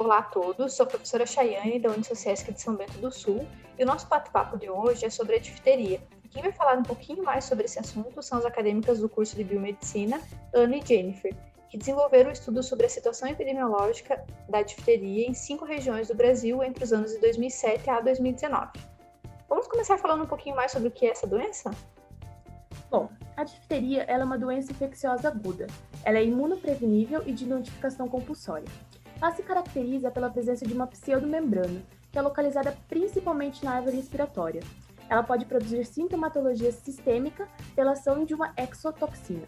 Olá a todos, sou a professora Chayane da Unisociesc de São Bento do Sul e o nosso bate-papo de hoje é sobre a difteria. Quem vai falar um pouquinho mais sobre esse assunto são as acadêmicas do curso de Biomedicina, Ana e Jennifer, que desenvolveram um estudo sobre a situação epidemiológica da difteria em cinco regiões do Brasil entre os anos de 2007 a 2019. Vamos começar falando um pouquinho mais sobre o que é essa doença? Bom, a difteria é uma doença infecciosa aguda. Ela é imunoprevenível e de notificação compulsória. Ela se caracteriza pela presença de uma pseudomembrana, que é localizada principalmente na árvore respiratória. Ela pode produzir sintomatologia sistêmica pela ação de uma exotoxina.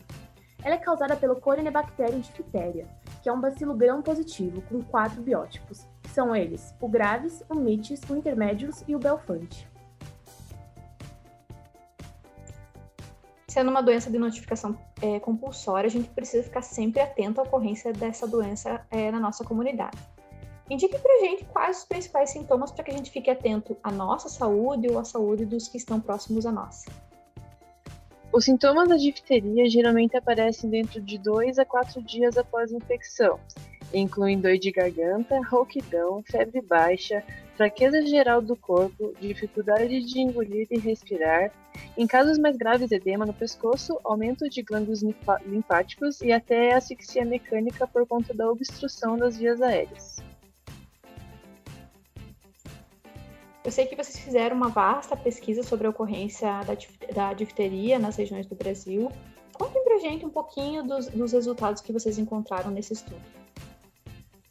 Ela é causada pelo Corynebacterium diphtheria, que é um bacilo gram-positivo com quatro biótipos, são eles o graves, o mitis, o intermédios e o belfante. Sendo uma doença de notificação é, compulsória, a gente precisa ficar sempre atento à ocorrência dessa doença é, na nossa comunidade. Indique para a gente quais os principais sintomas para que a gente fique atento à nossa saúde ou à saúde dos que estão próximos a nós. Os sintomas da difteria geralmente aparecem dentro de dois a quatro dias após a infecção. Incluem dor de garganta, rouquidão, febre baixa, fraqueza geral do corpo, dificuldade de engolir e respirar. Em casos mais graves, edema no pescoço, aumento de glândulos linfáticos e até asfixia mecânica por conta da obstrução das vias aéreas. Eu sei que vocês fizeram uma vasta pesquisa sobre a ocorrência da, difteria nas regiões do Brasil. Contem pra gente um pouquinho dos, dos resultados que vocês encontraram nesse estudo.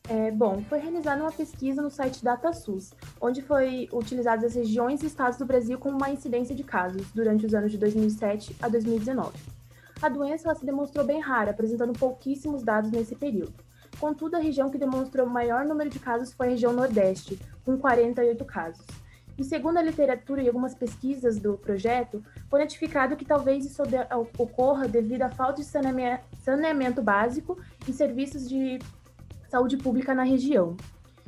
É, bom, foi realizada uma pesquisa no site DataSUS, onde foi utilizadas as regiões e estados do Brasil com uma incidência de casos durante os anos de 2007 a 2019. A doença se demonstrou bem rara, apresentando pouquíssimos dados nesse período. Contudo, a região que demonstrou maior número de casos foi a região Nordeste, com 48 casos. E segundo a literatura e algumas pesquisas do projeto, foi notificado que talvez isso ocorra devido à falta de saneamento básico e serviços de saúde pública na região.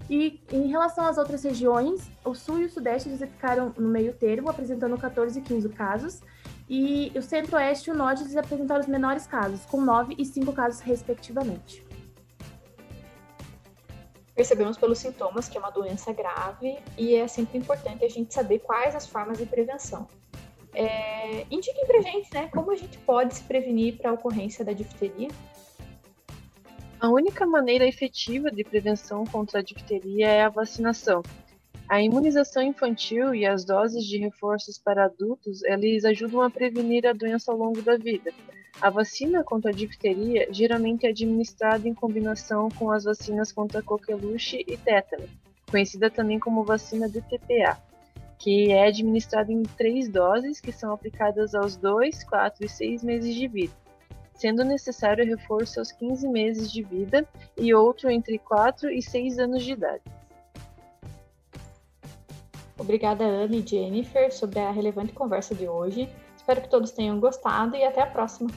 E em relação às outras regiões, o sul e o sudeste eles ficaram no meio termo, apresentando 14 e 15 casos, e o centro-oeste e o norte apresentaram os menores casos, com 9 e 5 casos respectivamente. Percebemos pelos sintomas que é uma doença grave e é sempre importante a gente saber quais as formas de prevenção. É, indiquem pra gente, né, como a gente pode se prevenir para a ocorrência da difteria. A única maneira efetiva de prevenção contra a difteria é a vacinação. A imunização infantil e as doses de reforços para adultos, eles ajudam a prevenir a doença ao longo da vida. A vacina contra a difteria geralmente é administrada em combinação com as vacinas contra coqueluche e tétano, conhecida também como vacina DTPA, que é administrada em três doses que são aplicadas aos 2, 4 e 6 meses de vida, sendo necessário reforço aos 15 meses de vida e outro entre 4 e 6 anos de idade. Obrigada, Ana e Jennifer, sobre a relevante conversa de hoje. Espero que todos tenham gostado e até a próxima!